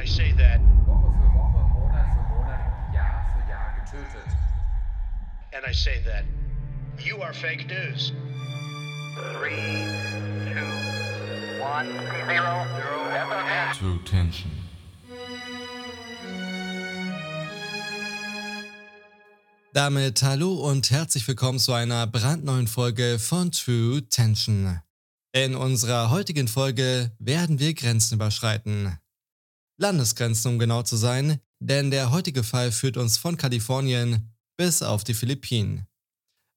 I say that, Woche für Woche, Monat für Monat, Jahr für Jahr getötet. and I say that, you are fake news. Three, two, one, zero, zero. True Tension. Damit hallo und herzlich willkommen zu einer brandneuen Folge von True Tension. In unserer heutigen Folge werden wir Grenzen überschreiten. Landesgrenzen, um genau zu sein, denn der heutige Fall führt uns von Kalifornien bis auf die Philippinen.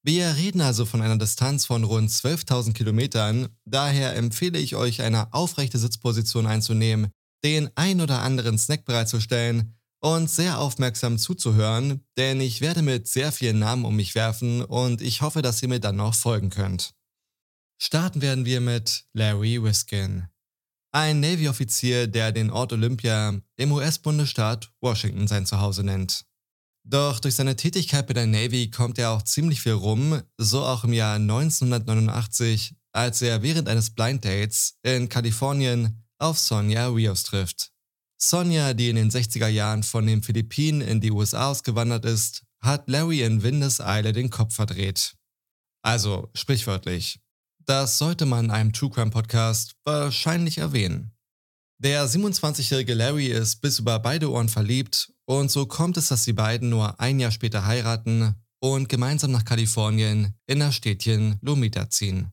Wir reden also von einer Distanz von rund 12.000 Kilometern, daher empfehle ich euch, eine aufrechte Sitzposition einzunehmen, den ein oder anderen Snack bereitzustellen und sehr aufmerksam zuzuhören, denn ich werde mit sehr vielen Namen um mich werfen und ich hoffe, dass ihr mir dann noch folgen könnt. Starten werden wir mit Larry Wiskin, ein Navy-Offizier, der den Ort Olympia im US-Bundesstaat Washington sein Zuhause nennt. Doch durch seine Tätigkeit bei der Navy kommt er auch ziemlich viel rum, so auch im Jahr 1989, als er während eines Blind Dates in Kalifornien auf Sonja Rios trifft. Sonja, die in den 60er Jahren von den Philippinen in die USA ausgewandert ist, hat Larry in Windeseile den Kopf verdreht. Also sprichwörtlich. Das sollte man in einem True Crime Podcast wahrscheinlich erwähnen. Der 27-jährige Larry ist bis über beide Ohren verliebt und so kommt es, dass die beiden nur ein Jahr später heiraten und gemeinsam nach Kalifornien in das Städtchen Lomita ziehen.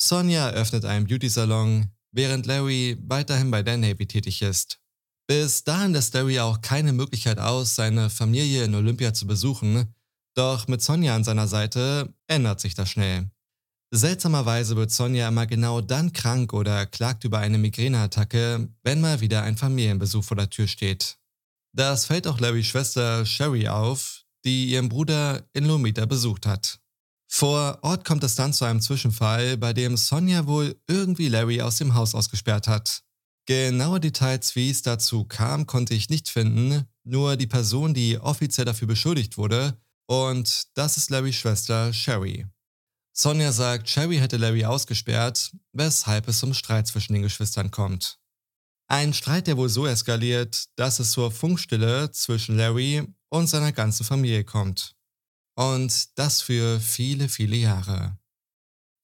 Sonja eröffnet einen Beauty-Salon, während Larry weiterhin bei der Navy tätig ist. Bis dahin lässt Larry auch keine Möglichkeit aus, seine Familie in Olympia zu besuchen, doch mit Sonja an seiner Seite ändert sich das schnell. Seltsamerweise wird Sonja immer genau dann krank oder klagt über eine Migräneattacke, wenn mal wieder ein Familienbesuch vor der Tür steht. Das fällt auch Larrys Schwester Sherry auf, die ihren Bruder in Lomita besucht hat. Vor Ort kommt es dann zu einem Zwischenfall, bei dem Sonja wohl irgendwie Larry aus dem Haus ausgesperrt hat. Genaue Details, wie es dazu kam, konnte ich nicht finden, nur die Person, die offiziell dafür beschuldigt wurde, und das ist Larrys Schwester Sherry. Sonja sagt, Sherry hätte Larry ausgesperrt, weshalb es zum Streit zwischen den Geschwistern kommt. Ein Streit, der wohl so eskaliert, dass es zur Funkstille zwischen Larry und seiner ganzen Familie kommt. Und das für viele, viele Jahre.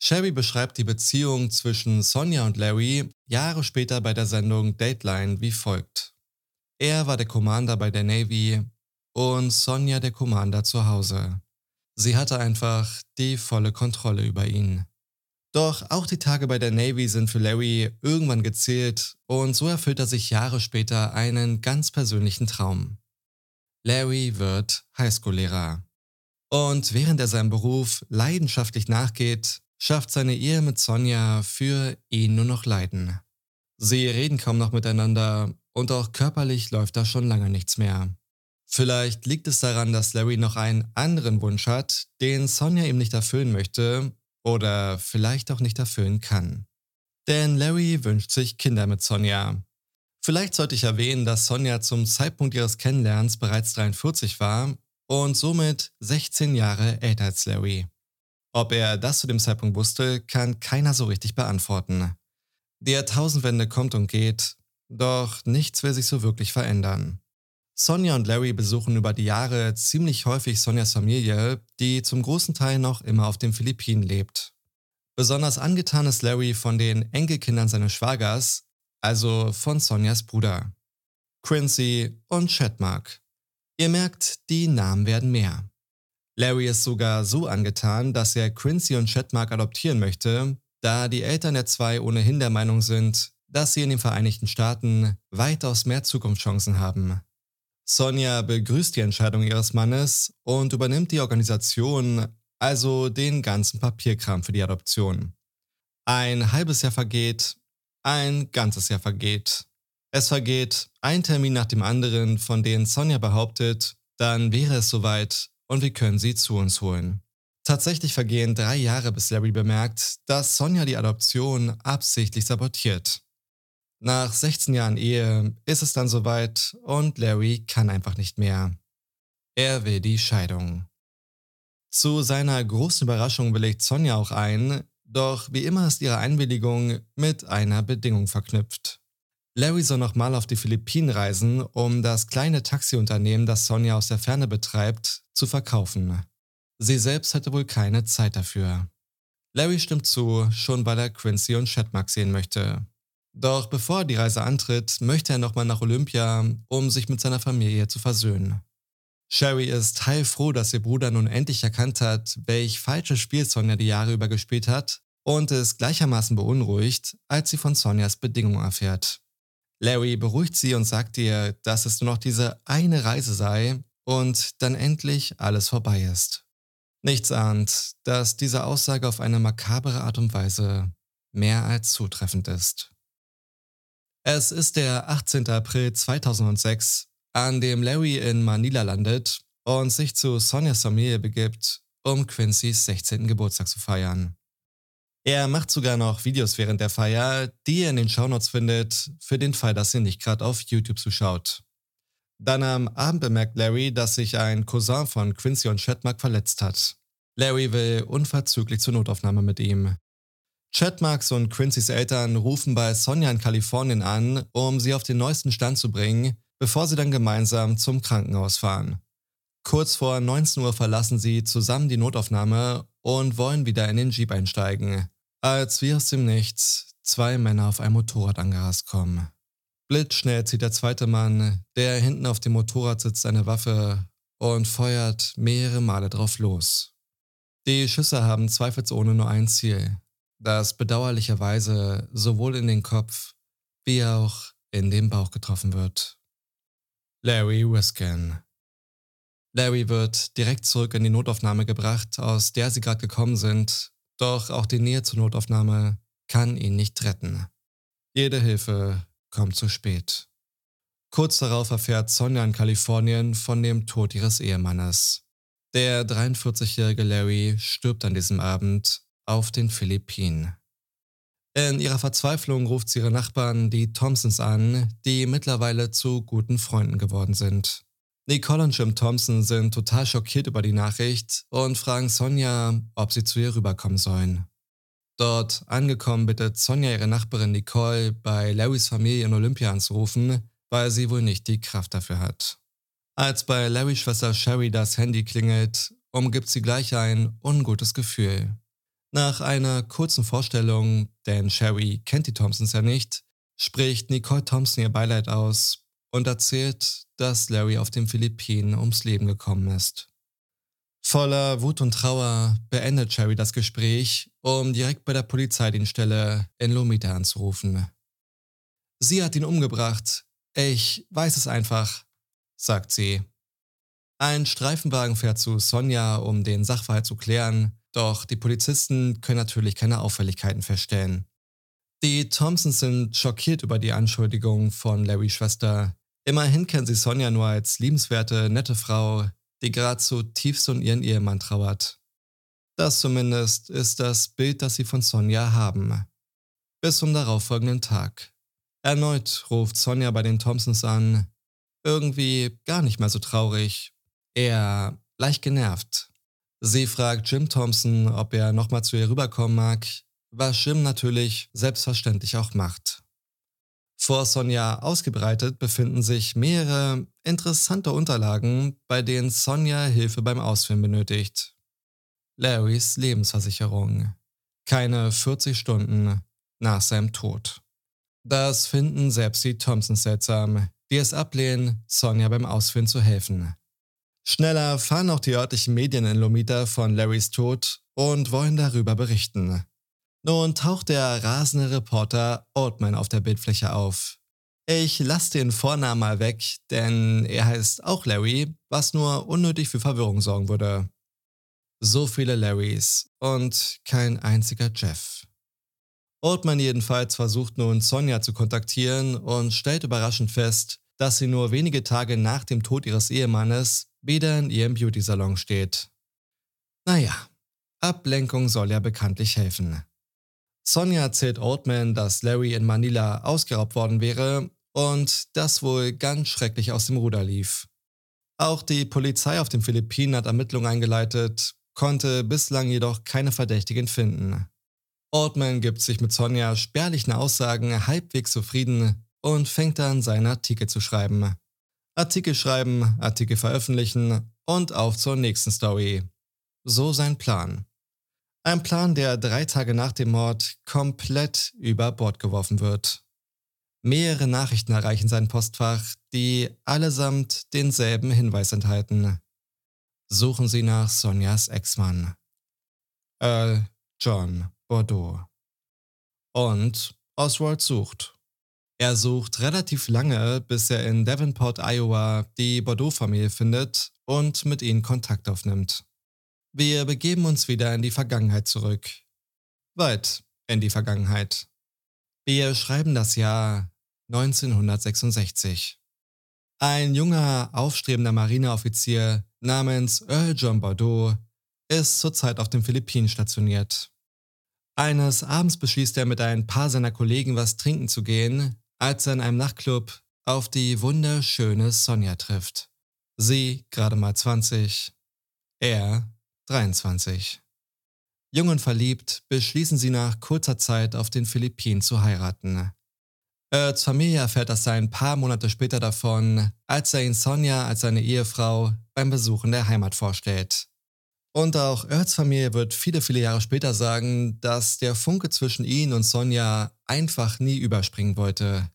Sherry beschreibt die Beziehung zwischen Sonja und Larry Jahre später bei der Sendung Dateline wie folgt. Er war der Commander bei der Navy und Sonja der Commander zu Hause. Sie hatte einfach die volle Kontrolle über ihn. Doch auch die Tage bei der Navy sind für Larry irgendwann gezählt und so erfüllt er sich Jahre später einen ganz persönlichen Traum. Larry wird Highschool-Lehrer. Und während er seinem Beruf leidenschaftlich nachgeht, schafft seine Ehe mit Sonja für ihn nur noch Leiden. Sie reden kaum noch miteinander und auch körperlich läuft da schon lange nichts mehr. Vielleicht liegt es daran, dass Larry noch einen anderen Wunsch hat, den Sonja ihm nicht erfüllen möchte oder vielleicht auch nicht erfüllen kann. Denn Larry wünscht sich Kinder mit Sonja. Vielleicht sollte ich erwähnen, dass Sonja zum Zeitpunkt ihres Kennenlernens bereits 43 war und somit 16 Jahre älter als Larry. Ob er das zu dem Zeitpunkt wusste, kann keiner so richtig beantworten. Die Jahrtausendwende kommt und geht, doch nichts will sich so wirklich verändern. Sonja und Larry besuchen über die Jahre ziemlich häufig Sonjas Familie, die zum großen Teil noch immer auf den Philippinen lebt. Besonders angetan ist Larry von den Enkelkindern seines Schwagers, also von Sonjas Bruder. Quincy und Chatmark. Ihr merkt, die Namen werden mehr. Larry ist sogar so angetan, dass er Quincy und Chatmark adoptieren möchte, da die Eltern der zwei ohnehin der Meinung sind, dass sie in den Vereinigten Staaten weitaus mehr Zukunftschancen haben. Sonja begrüßt die Entscheidung ihres Mannes und übernimmt die Organisation, also den ganzen Papierkram für die Adoption. Ein halbes Jahr vergeht, ein ganzes Jahr vergeht. Es vergeht ein Termin nach dem anderen, von denen Sonja behauptet, dann wäre es soweit und wir können sie zu uns holen. Tatsächlich vergehen drei Jahre, bis Larry bemerkt, dass Sonja die Adoption absichtlich sabotiert. Nach 16 Jahren Ehe ist es dann soweit und Larry kann einfach nicht mehr. Er will die Scheidung. Zu seiner großen Überraschung willigt Sonja auch ein, doch wie immer ist ihre Einwilligung mit einer Bedingung verknüpft. Larry soll nochmal auf die Philippinen reisen, um das kleine Taxiunternehmen, das Sonja aus der Ferne betreibt, zu verkaufen. Sie selbst hätte wohl keine Zeit dafür. Larry stimmt zu, schon weil er Quincy und Shatmark sehen möchte. Doch bevor er die Reise antritt, möchte er nochmal nach Olympia, um sich mit seiner Familie zu versöhnen. Sherry ist heilfroh, dass ihr Bruder nun endlich erkannt hat, welch falsches Spiel Sonja die Jahre über gespielt hat und ist gleichermaßen beunruhigt, als sie von Sonjas Bedingungen erfährt. Larry beruhigt sie und sagt ihr, dass es nur noch diese eine Reise sei und dann endlich alles vorbei ist. Nichts ahnt, dass diese Aussage auf eine makabere Art und Weise mehr als zutreffend ist. Es ist der 18. April 2006, an dem Larry in Manila landet und sich zu Sonias Familie begibt, um Quincy's 16. Geburtstag zu feiern. Er macht sogar noch Videos während der Feier, die er in den Shownotes findet, für den Fall, dass ihr nicht gerade auf YouTube zuschaut. Dann am Abend bemerkt Larry, dass sich ein Cousin von Quincy und Chatmark verletzt hat. Larry will unverzüglich zur Notaufnahme mit ihm. Chatmarks und Quincy's Eltern rufen bei Sonja in Kalifornien an, um sie auf den neuesten Stand zu bringen, bevor sie dann gemeinsam zum Krankenhaus fahren. Kurz vor 19 Uhr verlassen sie zusammen die Notaufnahme und wollen wieder in den Jeep einsteigen, als wie aus dem Nichts zwei Männer auf ein Motorrad angerast kommen. Blitzschnell zieht der zweite Mann, der hinten auf dem Motorrad sitzt, eine Waffe und feuert mehrere Male drauf los. Die Schüsse haben zweifelsohne nur ein Ziel, das bedauerlicherweise sowohl in den Kopf wie auch in den Bauch getroffen wird. Larry Wiskin. Larry wird direkt zurück in die Notaufnahme gebracht, aus der sie gerade gekommen sind, doch auch die Nähe zur Notaufnahme kann ihn nicht retten. Jede Hilfe kommt zu spät. Kurz darauf erfährt Sonja in Kalifornien von dem Tod ihres Ehemannes. Der 43-jährige Larry stirbt an diesem Abend auf den Philippinen. In ihrer Verzweiflung ruft sie ihre Nachbarn, die Thompsons, an, die mittlerweile zu guten Freunden geworden sind. Nicole und Jim Thompson sind total schockiert über die Nachricht und fragen Sonja, ob sie zu ihr rüberkommen sollen. Dort angekommen bittet Sonja ihre Nachbarin Nicole, bei Larrys Familie in Olympia anzurufen, weil sie wohl nicht die Kraft dafür hat. Als bei Larrys Schwester Sherry das Handy klingelt, umgibt sie gleich ein ungutes Gefühl. Nach einer kurzen Vorstellung, denn Sherry kennt die Thompsons ja nicht, spricht Nicole Thompson ihr Beileid aus und erzählt, dass Larry auf den Philippinen ums Leben gekommen ist. Voller Wut und Trauer beendet Sherry das Gespräch, um direkt bei der Polizeidienststelle in Lomita anzurufen. Sie hat ihn umgebracht. Ich weiß es einfach, sagt sie. Ein Streifenwagen fährt zu Sonja, um den Sachverhalt zu klären, doch die Polizisten können natürlich keine Auffälligkeiten feststellen. Die Thompsons sind schockiert über die Anschuldigung von Larrys Schwester. Immerhin kennen sie Sonja nur als liebenswerte, nette Frau, die gerade zutiefst um ihren Ehemann trauert. Das zumindest ist das Bild, das sie von Sonja haben. Bis zum darauffolgenden Tag. Erneut ruft Sonja bei den Thompsons an, irgendwie gar nicht mehr so traurig, eher leicht genervt. Sie fragt Jim Thompson, ob er nochmal zu ihr rüberkommen mag, was Jim natürlich selbstverständlich auch macht. Vor Sonja ausgebreitet befinden sich mehrere interessante Unterlagen, bei denen Sonja Hilfe beim Ausführen benötigt. Larrys Lebensversicherung. Keine 40 Stunden nach seinem Tod. Das finden selbst die Thompsons seltsam, die es ablehnen, Sonja beim Ausführen zu helfen. Schneller fahren auch die örtlichen Medien in Lomita von Larrys Tod und wollen darüber berichten. Nun taucht der rasende Reporter Oldman auf der Bildfläche auf. Ich lasse den Vornamen mal weg, denn er heißt auch Larry, was nur unnötig für Verwirrung sorgen würde. So viele Larrys und kein einziger Jeff. Oldman jedenfalls versucht nun Sonja zu kontaktieren und stellt überraschend fest, dass sie nur wenige Tage nach dem Tod ihres Ehemannes wieder in ihrem Beauty-Salon steht. Naja, Ablenkung soll ja bekanntlich helfen. Sonja erzählt Oldman, dass Larry in Manila ausgeraubt worden wäre und das wohl ganz schrecklich aus dem Ruder lief. Auch die Polizei auf den Philippinen hat Ermittlungen eingeleitet, konnte bislang jedoch keine Verdächtigen finden. Oldman gibt sich mit Sonja spärlichen Aussagen halbwegs zufrieden, und fängt an, seine Artikel zu schreiben. Artikel schreiben, Artikel veröffentlichen und auf zur nächsten Story. So sein Plan. Ein Plan, der drei Tage nach dem Mord komplett über Bord geworfen wird. Mehrere Nachrichten erreichen sein Postfach, die allesamt denselben Hinweis enthalten. Suchen Sie nach Sonjas Ex-Mann. Earl John Bordeaux. Und Oswald sucht. Er sucht relativ lange, bis er in Davenport, Iowa, die Bordeaux-Familie findet und mit ihnen Kontakt aufnimmt. Wir begeben uns wieder in die Vergangenheit zurück. Weit in die Vergangenheit. Wir schreiben das Jahr 1966. Ein junger, aufstrebender Marineoffizier namens Earl John Bordeaux ist zurzeit auf den Philippinen stationiert. Eines Abends beschließt er mit ein paar seiner Kollegen was trinken zu gehen, als er in einem Nachtclub auf die wunderschöne Sonja trifft. Sie gerade mal 20, er 23. Jung und verliebt beschließen sie nach kurzer Zeit auf den Philippinen zu heiraten. Erds Familie erfährt das ein paar Monate später davon, als er ihn Sonja als seine Ehefrau beim Besuchen der Heimat vorstellt. Und auch Erds Familie wird viele, viele Jahre später sagen, dass der Funke zwischen ihn und Sonja einfach nie überspringen wollte.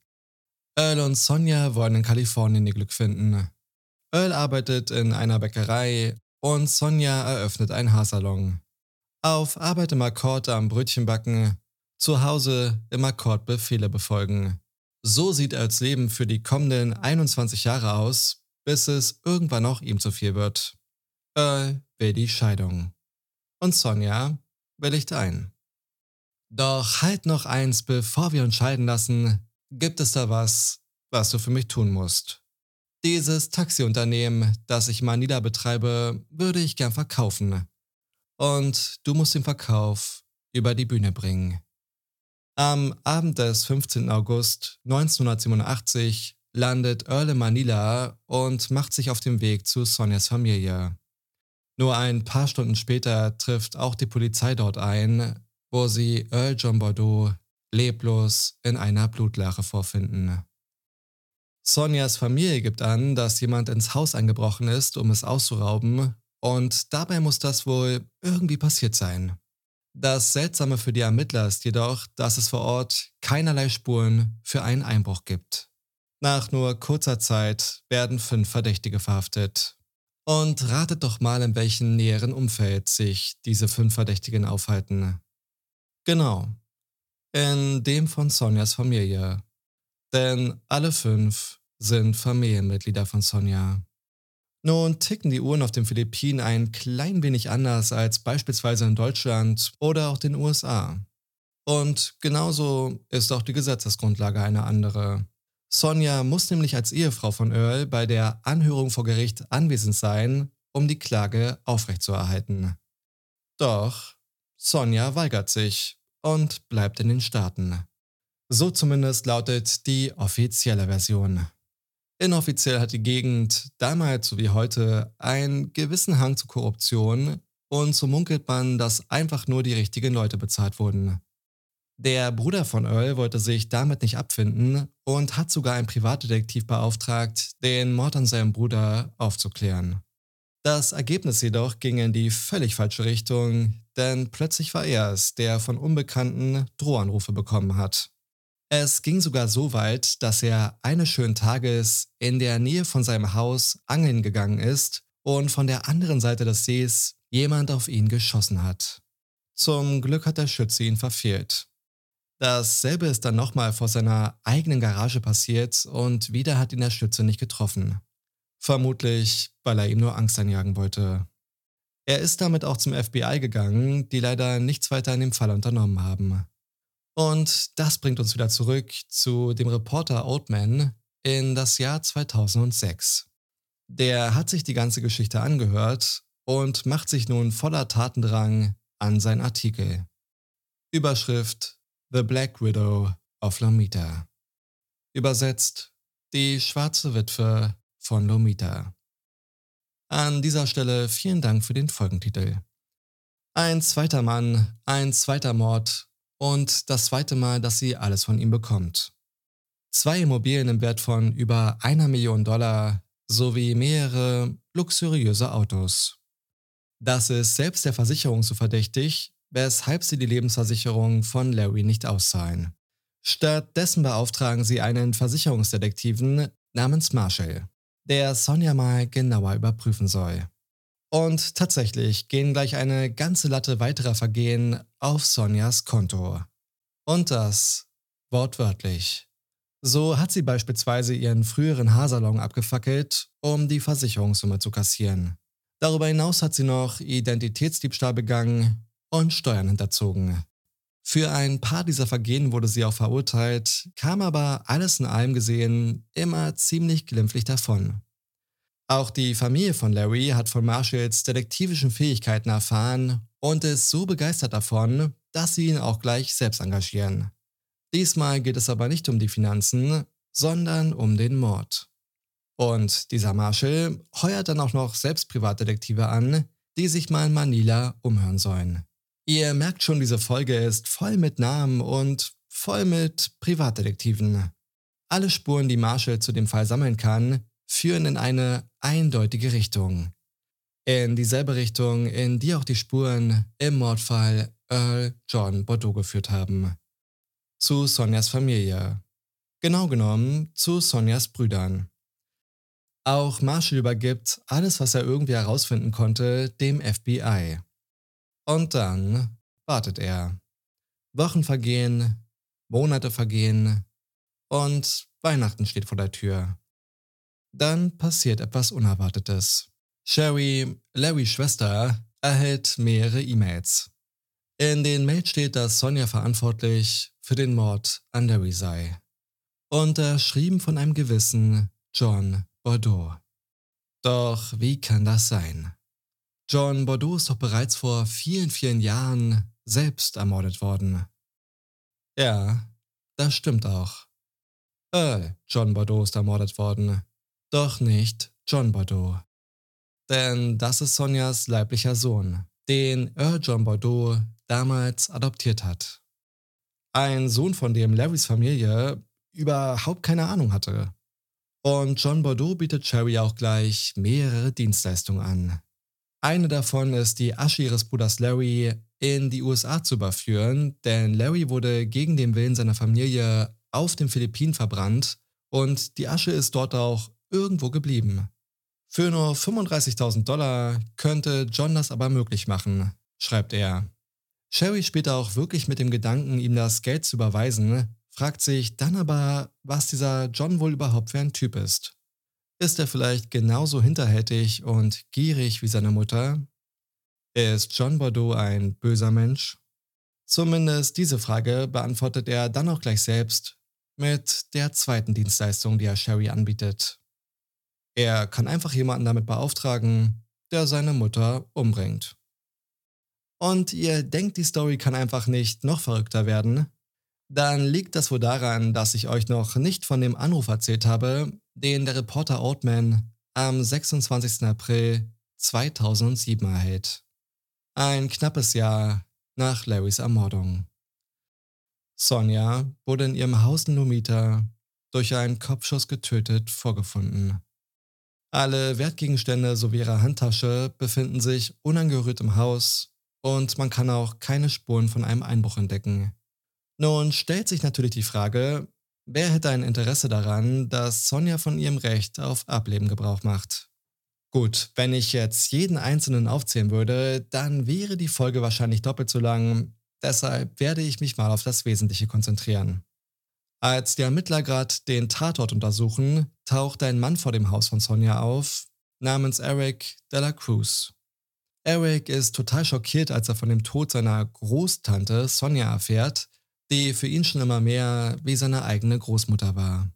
Earl und Sonja wollen in Kalifornien ihr Glück finden. Earl arbeitet in einer Bäckerei und Sonja eröffnet einen Haarsalon. Auf Arbeit im Akkord am Brötchenbacken, zu Hause im Akkord Befehle befolgen. So sieht Earls Leben für die kommenden 21 Jahre aus, bis es irgendwann auch ihm zu viel wird. Earl will die Scheidung. Und Sonja willigt ein. Doch halt noch eins, bevor wir uns scheiden lassen, gibt es da was, was du für mich tun musst. Dieses Taxiunternehmen, das ich mal niederbetreibe, würde ich gern verkaufen. Und du musst den Verkauf über die Bühne bringen. Am Abend des 15. August 1987 landet Earl in Manila und macht sich auf den Weg zu Sonias Familie. Nur ein paar Stunden später trifft auch die Polizei dort ein, wo sie Earl John Bordeaux leblos in einer Blutlache vorfinden. Sonjas Familie gibt an, dass jemand ins Haus eingebrochen ist, um es auszurauben, und dabei muss das wohl irgendwie passiert sein. Das Seltsame für die Ermittler ist jedoch, dass es vor Ort keinerlei Spuren für einen Einbruch gibt. Nach nur kurzer Zeit werden fünf Verdächtige verhaftet. Und ratet doch mal, in welchem näheren Umfeld sich diese fünf Verdächtigen aufhalten. Genau, in dem von Sonjas Familie. Denn alle fünf sind Familienmitglieder von Sonja. Nun ticken die Uhren auf den Philippinen ein klein wenig anders als beispielsweise in Deutschland oder auch den USA. Und genauso ist auch die Gesetzesgrundlage eine andere. Sonja muss nämlich als Ehefrau von Earl bei der Anhörung vor Gericht anwesend sein, um die Klage aufrechtzuerhalten. Doch Sonja weigert sich und bleibt in den Staaten. So zumindest lautet die offizielle Version. Inoffiziell hat die Gegend damals so wie heute einen gewissen Hang zur Korruption und so munkelt man, dass einfach nur die richtigen Leute bezahlt wurden. Der Bruder von Earl wollte sich damit nicht abfinden und hat sogar einen Privatdetektiv beauftragt, den Mord an seinem Bruder aufzuklären. Das Ergebnis jedoch ging in die völlig falsche Richtung, denn plötzlich war er es, der von Unbekannten Drohanrufe bekommen hat. Es ging sogar so weit, dass er eines schönen Tages in der Nähe von seinem Haus angeln gegangen ist und von der anderen Seite des Sees jemand auf ihn geschossen hat. Zum Glück hat der Schütze ihn verfehlt. Dasselbe ist dann nochmal vor seiner eigenen Garage passiert und wieder hat ihn der Schütze nicht getroffen. Vermutlich, weil er ihm nur Angst einjagen wollte. Er ist damit auch zum FBI gegangen, die leider nichts weiter in dem Fall unternommen haben. Und das bringt uns wieder zurück zu dem Reporter Oldman in das Jahr 2006. Der hat sich die ganze Geschichte angehört und macht sich nun voller Tatendrang an sein Artikel. Überschrift The Black Widow of Lomita. Übersetzt Die schwarze Witwe von Lomita. An dieser Stelle vielen Dank für den Folgentitel. Ein zweiter Mann, ein zweiter Mord und das zweite Mal, dass sie alles von ihm bekommt. zwei Immobilien im Wert von über einer Million Dollar sowie mehrere luxuriöse Autos. Das ist selbst der Versicherung so verdächtig, weshalb sie die Lebensversicherung von Larry nicht auszahlen. Stattdessen beauftragen sie einen Versicherungsdetektiven namens Marshall, der Sonja mal genauer überprüfen soll. Und tatsächlich gehen gleich eine ganze Latte weiterer Vergehen auf Sonjas Konto. Und das wortwörtlich. So hat sie beispielsweise ihren früheren Haarsalon abgefackelt, um die Versicherungssumme zu kassieren. Darüber hinaus hat sie noch Identitätsdiebstahl begangen und Steuern hinterzogen. Für ein paar dieser Vergehen wurde sie auch verurteilt, kam aber alles in allem gesehen immer ziemlich glimpflich davon. Auch die Familie von Larry hat von Marshalls detektivischen Fähigkeiten erfahren und ist so begeistert davon, dass sie ihn auch gleich selbst engagieren. Diesmal geht es aber nicht um die Finanzen, sondern um den Mord. Und dieser Marshall heuert dann auch noch selbst Privatdetektive an, die sich mal in Manila umhören sollen. Ihr merkt schon, diese Folge ist voll mit Namen und voll mit Privatdetektiven. Alle Spuren, die Marshall zu dem Fall sammeln kann, führen in eine eindeutige Richtung. In dieselbe Richtung, in die auch die Spuren im Mordfall Earl John Bordeaux geführt haben. Zu Sonjas Familie. Genau genommen zu Sonjas Brüdern. Auch Marshall übergibt alles, was er irgendwie herausfinden konnte, dem FBI. Und dann wartet er. Wochen vergehen, Monate vergehen und Weihnachten steht vor der Tür. Dann passiert etwas Unerwartetes. Sherry, Larrys Schwester, erhält mehrere E-Mails. In den Mails steht, dass Sonja verantwortlich für den Mord an Larry sei. Unterschrieben von einem gewissen John Bordeaux. Doch wie kann das sein? John Bordeaux ist doch bereits vor vielen, vielen Jahren selbst ermordet worden. Ja, das stimmt auch. Earl John Bordeaux ist ermordet worden, doch nicht John Bordeaux. Denn das ist Sonjas leiblicher Sohn, den Earl John Bordeaux damals adoptiert hat. Ein Sohn, von dem Larrys Familie überhaupt keine Ahnung hatte. Und John Bordeaux bietet Cherry auch gleich mehrere Dienstleistungen an. Eine davon ist, die Asche ihres Bruders Larry in die USA zu überführen, denn Larry wurde gegen den Willen seiner Familie auf den Philippinen verbrannt und die Asche ist dort auch irgendwo geblieben. Für nur 35.000 Dollar könnte John das aber möglich machen, schreibt er. Sherry später auch wirklich mit dem Gedanken, ihm das Geld zu überweisen, fragt sich dann aber, was dieser John wohl überhaupt für ein Typ ist. Ist er vielleicht genauso hinterhältig und gierig wie seine Mutter? Ist John Bordeaux ein böser Mensch? Zumindest diese Frage beantwortet er dann auch gleich selbst mit der zweiten Dienstleistung, die er Sherry anbietet. Er kann einfach jemanden damit beauftragen, der seine Mutter umbringt. Und ihr denkt, die Story kann einfach nicht noch verrückter werden? dann liegt das wohl daran, dass ich euch noch nicht von dem Anruf erzählt habe, den der Reporter Oldman am 26. April 2007 erhält. Ein knappes Jahr nach Larrys Ermordung. Sonja wurde in ihrem Haus in Lomita durch einen Kopfschuss getötet vorgefunden. Alle Wertgegenstände sowie ihre Handtasche befinden sich unangerührt im Haus und man kann auch keine Spuren von einem Einbruch entdecken. Nun stellt sich natürlich die Frage, wer hätte ein Interesse daran, dass Sonja von ihrem Recht auf Ableben Gebrauch macht? Gut, wenn ich jetzt jeden einzelnen aufzählen würde, dann wäre die Folge wahrscheinlich doppelt so lang, deshalb werde ich mich mal auf das Wesentliche konzentrieren. Als die Ermittler gerade den Tatort untersuchen, taucht ein Mann vor dem Haus von Sonja auf, namens Eric de la Cruz. Eric ist total schockiert, als er von dem Tod seiner Großtante Sonja erfährt, die für ihn schon immer mehr wie seine eigene Großmutter war.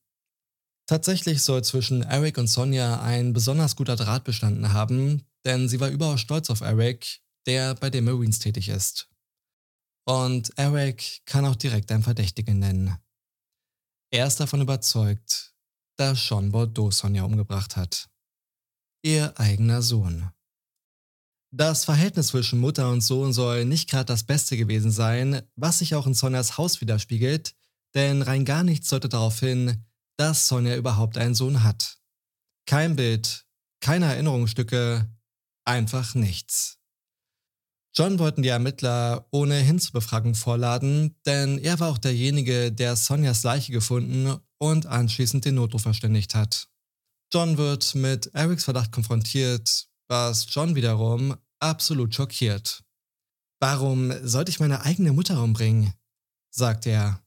Tatsächlich soll zwischen Eric und Sonja ein besonders guter Draht bestanden haben, denn sie war überaus stolz auf Eric, der bei den Marines tätig ist. Und Eric kann auch direkt einen Verdächtigen nennen. Er ist davon überzeugt, dass Sean Bordeaux Sonja umgebracht hat. Ihr eigener Sohn. Das Verhältnis zwischen Mutter und Sohn soll nicht gerade das Beste gewesen sein, was sich auch in Sonjas Haus widerspiegelt, denn rein gar nichts deutet darauf hin, dass Sonja überhaupt einen Sohn hat. Kein Bild, keine Erinnerungsstücke, einfach nichts. John wollten die Ermittler ohnehin zur Befragung vorladen, denn er war auch derjenige, der Sonjas Leiche gefunden und anschließend den Notruf verständigt hat. John wird mit Erics Verdacht konfrontiert, was John wiederum absolut schockiert. Warum sollte ich meine eigene Mutter umbringen? sagt er.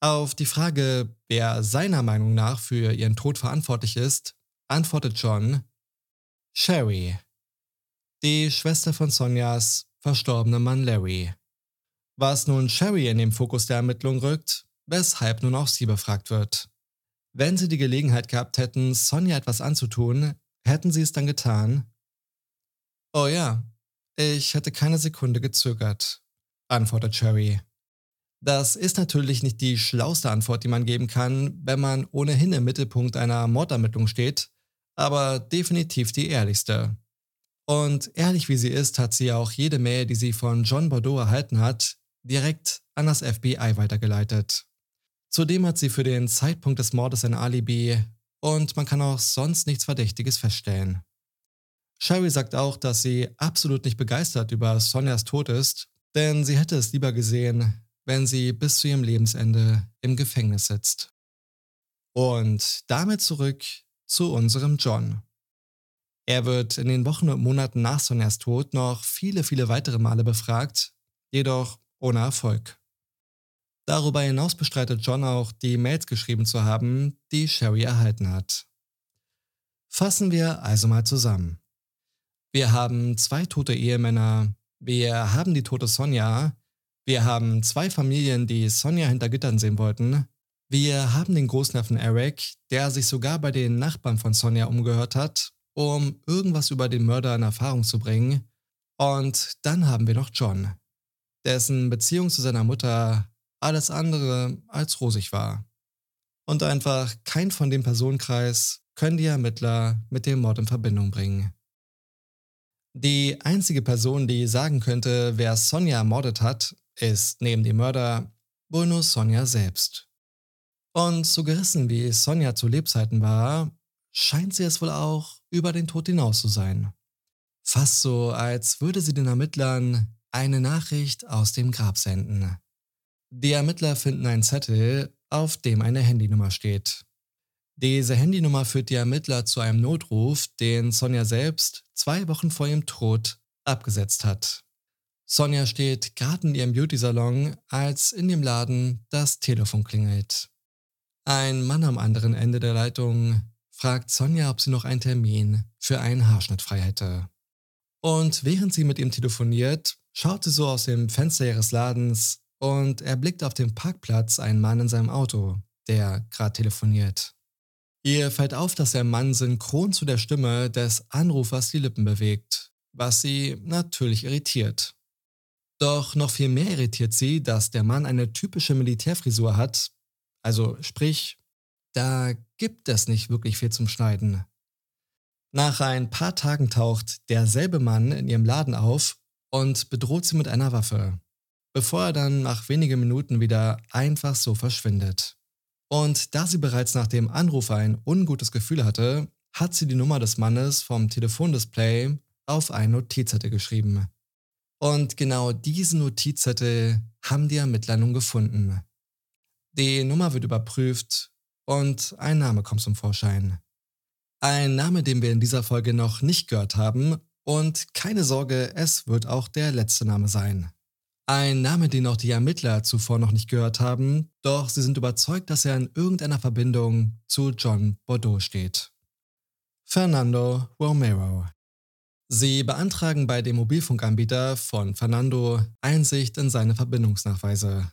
Auf die Frage, wer seiner Meinung nach für ihren Tod verantwortlich ist, antwortet John Sherry, die Schwester von Sonjas verstorbenem Mann Larry. Was nun Sherry in den Fokus der Ermittlung rückt, weshalb nun auch sie befragt wird. Wenn sie die Gelegenheit gehabt hätten, Sonja etwas anzutun, hätten sie es dann getan? Oh ja, ich hätte keine Sekunde gezögert, antwortet Sherry. Das ist natürlich nicht die schlauste Antwort, die man geben kann, wenn man ohnehin im Mittelpunkt einer Mordermittlung steht, aber definitiv die ehrlichste. Und ehrlich wie sie ist, hat sie auch jede Mail, die sie von John Bordeaux erhalten hat, direkt an das FBI weitergeleitet. Zudem hat sie für den Zeitpunkt des Mordes ein Alibi und man kann auch sonst nichts Verdächtiges feststellen. Sherry sagt auch, dass sie absolut nicht begeistert über Sonjas Tod ist, denn sie hätte es lieber gesehen, wenn sie bis zu ihrem Lebensende im Gefängnis sitzt. Und damit zurück zu unserem John. Er wird in den Wochen und Monaten nach Sonjas Tod noch viele, viele weitere Male befragt, jedoch ohne Erfolg. Darüber hinaus bestreitet John auch, die Mails geschrieben zu haben, die Sherry erhalten hat. Fassen wir also mal zusammen. Wir haben zwei tote Ehemänner, wir haben die tote Sonja, wir haben zwei Familien, die Sonja hinter Gittern sehen wollten, wir haben den Großneffen Eric, der sich sogar bei den Nachbarn von Sonja umgehört hat, um irgendwas über den Mörder in Erfahrung zu bringen. Und dann haben wir noch John, dessen Beziehung zu seiner Mutter alles andere als rosig war. Und einfach kein von dem Personenkreis können die Ermittler mit dem Mord in Verbindung bringen. Die einzige Person, die sagen könnte, wer Sonja ermordet hat, ist neben dem Mörder wohl nur Sonja selbst. Und so gerissen wie Sonja zu Lebzeiten war, scheint sie es wohl auch über den Tod hinaus zu sein. Fast so, als würde sie den Ermittlern eine Nachricht aus dem Grab senden. Die Ermittler finden einen Zettel, auf dem eine Handynummer steht. Diese Handynummer führt die Ermittler zu einem Notruf, den Sonja selbst zwei Wochen vor ihrem Tod abgesetzt hat. Sonja steht gerade in ihrem Beauty-Salon, als in dem Laden das Telefon klingelt. Ein Mann am anderen Ende der Leitung fragt Sonja, ob sie noch einen Termin für einen Haarschnitt frei hätte. Und während sie mit ihm telefoniert, schaut sie so aus dem Fenster ihres Ladens und erblickt auf dem Parkplatz einen Mann in seinem Auto, der gerade telefoniert. Ihr fällt auf, dass der Mann synchron zu der Stimme des Anrufers die Lippen bewegt, was sie natürlich irritiert. Doch noch viel mehr irritiert sie, dass der Mann eine typische Militärfrisur hat, also sprich, da gibt es nicht wirklich viel zum Schneiden. Nach ein paar Tagen taucht derselbe Mann in ihrem Laden auf und bedroht sie mit einer Waffe, bevor er dann nach wenigen Minuten wieder einfach so verschwindet. Und da sie bereits nach dem Anruf ein ungutes Gefühl hatte, hat sie die Nummer des Mannes vom Telefondisplay auf ein Notizzettel geschrieben. Und genau diesen Notizzettel haben die Ermittler nun gefunden. Die Nummer wird überprüft und ein Name kommt zum Vorschein. Ein Name, den wir in dieser Folge noch nicht gehört haben und keine Sorge, es wird auch der letzte Name sein. Ein Name, den auch die Ermittler zuvor noch nicht gehört haben, doch sie sind überzeugt, dass er in irgendeiner Verbindung zu John Bordeaux steht. Fernando Romero. Sie beantragen bei dem Mobilfunkanbieter von Fernando Einsicht in seine Verbindungsnachweise.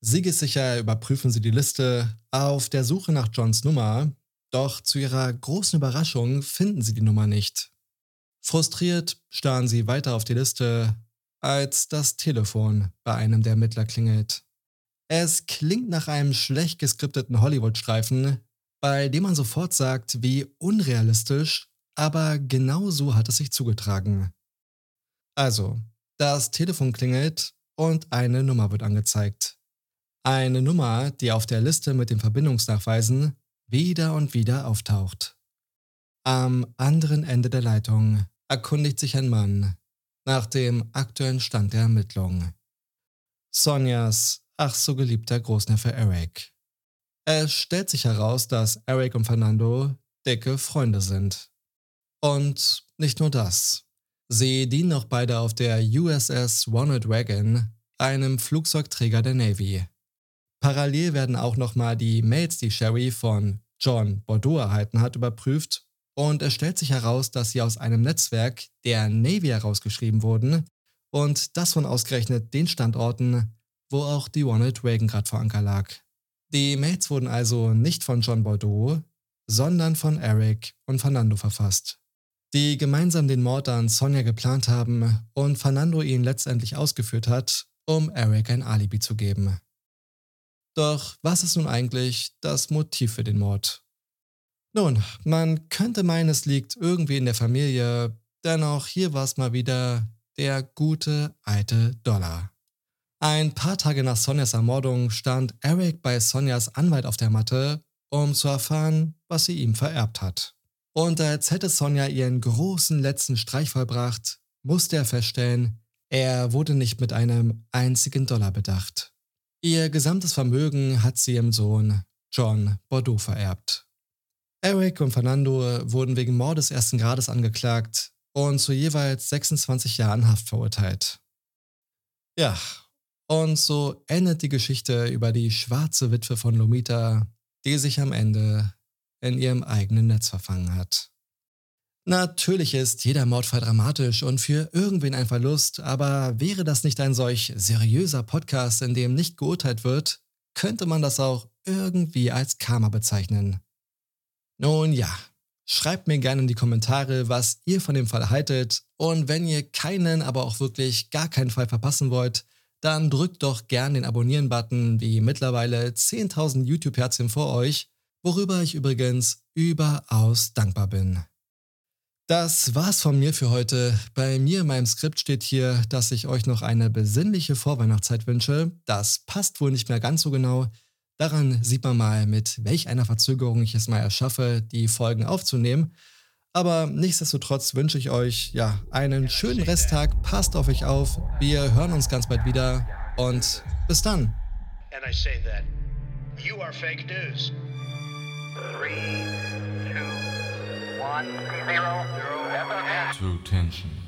Siegessicher überprüfen sie die Liste auf der Suche nach Johns Nummer, doch zu ihrer großen Überraschung finden sie die Nummer nicht. Frustriert starren sie weiter auf die Liste, als das Telefon bei einem der Ermittler klingelt. Es klingt nach einem schlecht geskripteten Hollywood-Streifen, bei dem man sofort sagt, wie unrealistisch, aber genau so hat es sich zugetragen. Also, das Telefon klingelt und eine Nummer wird angezeigt. Eine Nummer, die auf der Liste mit den Verbindungsnachweisen wieder und wieder auftaucht. Am anderen Ende der Leitung erkundigt sich ein Mann nach dem aktuellen Stand der Ermittlung. Sonjas ach so geliebter Großneffe Eric. Es stellt sich heraus, dass Eric und Fernando dicke Freunde sind. Und nicht nur das. Sie dienen auch beide auf der USS Ronald Reagan, einem Flugzeugträger der Navy. Parallel werden auch nochmal die Mails, die Sherry von John Bordeaux erhalten hat, überprüft und es stellt sich heraus, dass sie aus einem Netzwerk der Navy herausgeschrieben wurden und das von ausgerechnet den Standorten, wo auch die Ronald Reagan gerade vor Anker lag. Die Mails wurden also nicht von John Bordeaux, sondern von Eric und Fernando verfasst, die gemeinsam den Mord an Sonja geplant haben und Fernando ihn letztendlich ausgeführt hat, um Eric ein Alibi zu geben. Doch was ist nun eigentlich das Motiv für den Mord? Nun, man könnte meinen, es liegt irgendwie in der Familie, dennoch hier war es mal wieder der gute alte Dollar. Ein paar Tage nach Sonjas Ermordung stand Eric bei Sonjas Anwalt auf der Matte, um zu erfahren, was sie ihm vererbt hat. Und als hätte Sonja ihren großen letzten Streich vollbracht, musste er feststellen, er wurde nicht mit einem einzigen Dollar bedacht. Ihr gesamtes Vermögen hat sie ihrem Sohn John Bordeaux vererbt. Eric und Fernando wurden wegen Mordes ersten Grades angeklagt und zu jeweils 26 Jahren Haft verurteilt. Ja, und so endet die Geschichte über die schwarze Witwe von Lomita, die sich am Ende in ihrem eigenen Netz verfangen hat. Natürlich ist jeder Mordfall dramatisch und für irgendwen ein Verlust, aber wäre das nicht ein solch seriöser Podcast, in dem nicht geurteilt wird, könnte man das auch irgendwie als Karma bezeichnen. Nun ja, schreibt mir gerne in die Kommentare, was ihr von dem Fall haltet und wenn ihr keinen, aber auch wirklich gar keinen Fall verpassen wollt, dann drückt doch gern den Abonnieren-Button wie mittlerweile 10.000 YouTube-Herzchen vor euch, worüber ich übrigens überaus dankbar bin. Das war's von mir für heute. Bei mir in meinem Skript steht hier, dass ich euch noch eine besinnliche Vorweihnachtszeit wünsche. Das passt wohl nicht mehr ganz so genau. Daran sieht man mal, mit welch einer Verzögerung ich es mal erschaffe, die Folgen aufzunehmen. Aber nichtsdestotrotz wünsche ich euch ja einen schönen Resttag. Passt auf euch auf. Wir hören uns ganz bald wieder und bis dann. And I say that you are fake news. Three, two, one, zero, zero, True Tension.